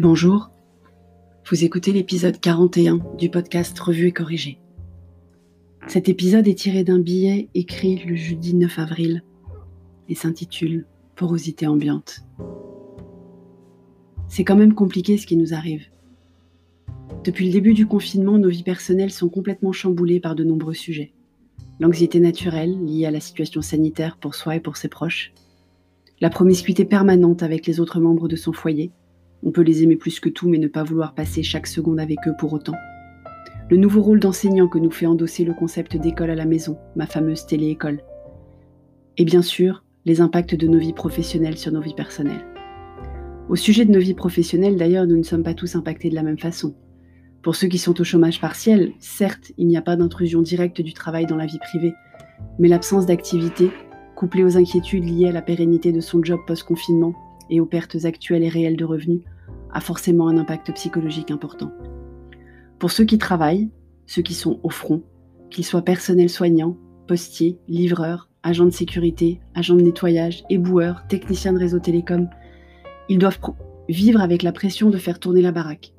Bonjour, vous écoutez l'épisode 41 du podcast Revue et Corrigé. Cet épisode est tiré d'un billet écrit le jeudi 9 avril et s'intitule Porosité ambiante. C'est quand même compliqué ce qui nous arrive. Depuis le début du confinement, nos vies personnelles sont complètement chamboulées par de nombreux sujets. L'anxiété naturelle liée à la situation sanitaire pour soi et pour ses proches, la promiscuité permanente avec les autres membres de son foyer. On peut les aimer plus que tout, mais ne pas vouloir passer chaque seconde avec eux pour autant. Le nouveau rôle d'enseignant que nous fait endosser le concept d'école à la maison, ma fameuse télé-école. Et bien sûr, les impacts de nos vies professionnelles sur nos vies personnelles. Au sujet de nos vies professionnelles, d'ailleurs, nous ne sommes pas tous impactés de la même façon. Pour ceux qui sont au chômage partiel, certes, il n'y a pas d'intrusion directe du travail dans la vie privée, mais l'absence d'activité couplé aux inquiétudes liées à la pérennité de son job post-confinement et aux pertes actuelles et réelles de revenus, a forcément un impact psychologique important. Pour ceux qui travaillent, ceux qui sont au front, qu'ils soient personnels soignants, postiers, livreurs, agents de sécurité, agents de nettoyage, éboueurs, techniciens de réseau télécom, ils doivent vivre avec la pression de faire tourner la baraque,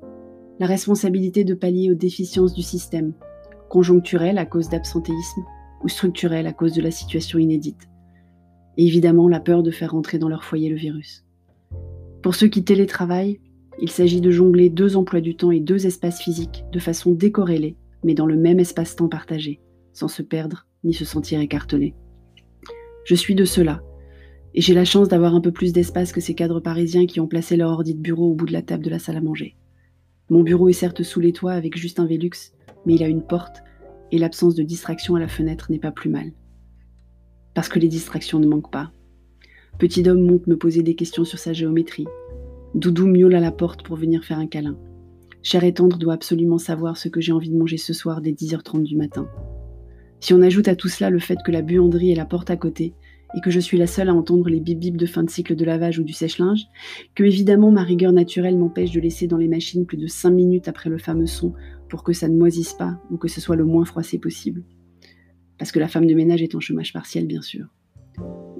la responsabilité de pallier aux déficiences du système, conjoncturelles à cause d'absentéisme ou structurelles à cause de la situation inédite et évidemment la peur de faire rentrer dans leur foyer le virus. Pour ceux qui télétravaillent, il s'agit de jongler deux emplois du temps et deux espaces physiques de façon décorrélée, mais dans le même espace-temps partagé, sans se perdre ni se sentir écartelé. Je suis de ceux-là, et j'ai la chance d'avoir un peu plus d'espace que ces cadres parisiens qui ont placé leur ordi de bureau au bout de la table de la salle à manger. Mon bureau est certes sous les toits avec juste un Velux, mais il a une porte, et l'absence de distraction à la fenêtre n'est pas plus mal parce que les distractions ne manquent pas. Petit homme monte me poser des questions sur sa géométrie. Doudou miaule à la porte pour venir faire un câlin. Cher et tendre doit absolument savoir ce que j'ai envie de manger ce soir dès 10h30 du matin. Si on ajoute à tout cela le fait que la buanderie est la porte à côté, et que je suis la seule à entendre les bip bip de fin de cycle de lavage ou du sèche-linge, que évidemment ma rigueur naturelle m'empêche de laisser dans les machines plus de 5 minutes après le fameux son pour que ça ne moisisse pas ou que ce soit le moins froissé possible parce que la femme de ménage est en chômage partiel, bien sûr.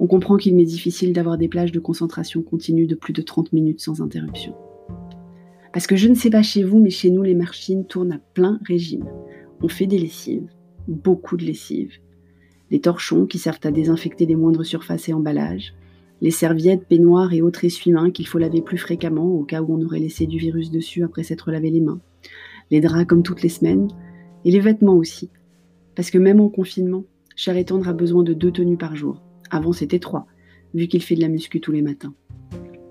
On comprend qu'il m'est difficile d'avoir des plages de concentration continue de plus de 30 minutes sans interruption. Parce que je ne sais pas chez vous, mais chez nous, les machines tournent à plein régime. On fait des lessives, beaucoup de lessives. Les torchons qui servent à désinfecter les moindres surfaces et emballages, les serviettes, peignoirs et autres essuie-mains qu'il faut laver plus fréquemment au cas où on aurait laissé du virus dessus après s'être lavé les mains, les draps comme toutes les semaines, et les vêtements aussi, parce que même en confinement, Cher et Tendre a besoin de deux tenues par jour. Avant, c'était trois, vu qu'il fait de la muscu tous les matins.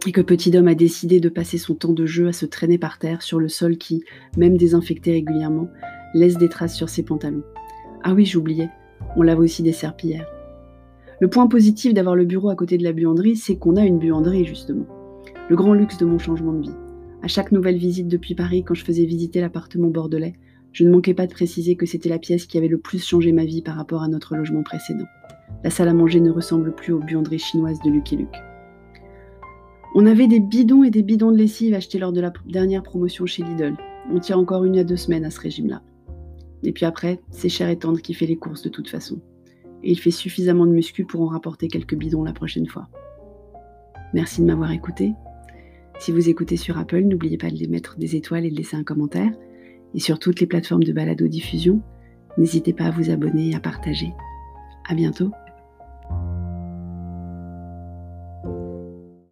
Et que Petit Homme a décidé de passer son temps de jeu à se traîner par terre sur le sol qui, même désinfecté régulièrement, laisse des traces sur ses pantalons. Ah oui, j'oubliais, on lave aussi des serpillères. Le point positif d'avoir le bureau à côté de la buanderie, c'est qu'on a une buanderie, justement. Le grand luxe de mon changement de vie. À chaque nouvelle visite depuis Paris, quand je faisais visiter l'appartement bordelais, je ne manquais pas de préciser que c'était la pièce qui avait le plus changé ma vie par rapport à notre logement précédent. La salle à manger ne ressemble plus aux buanderies chinoises de Lucky Luke. On avait des bidons et des bidons de lessive achetés lors de la dernière promotion chez Lidl. On tient encore une à deux semaines à ce régime-là. Et puis après, c'est cher et tendre qui fait les courses de toute façon. Et il fait suffisamment de muscu pour en rapporter quelques bidons la prochaine fois. Merci de m'avoir écouté. Si vous écoutez sur Apple, n'oubliez pas de les mettre des étoiles et de laisser un commentaire et sur toutes les plateformes de balado-diffusion. N'hésitez pas à vous abonner et à partager. À bientôt!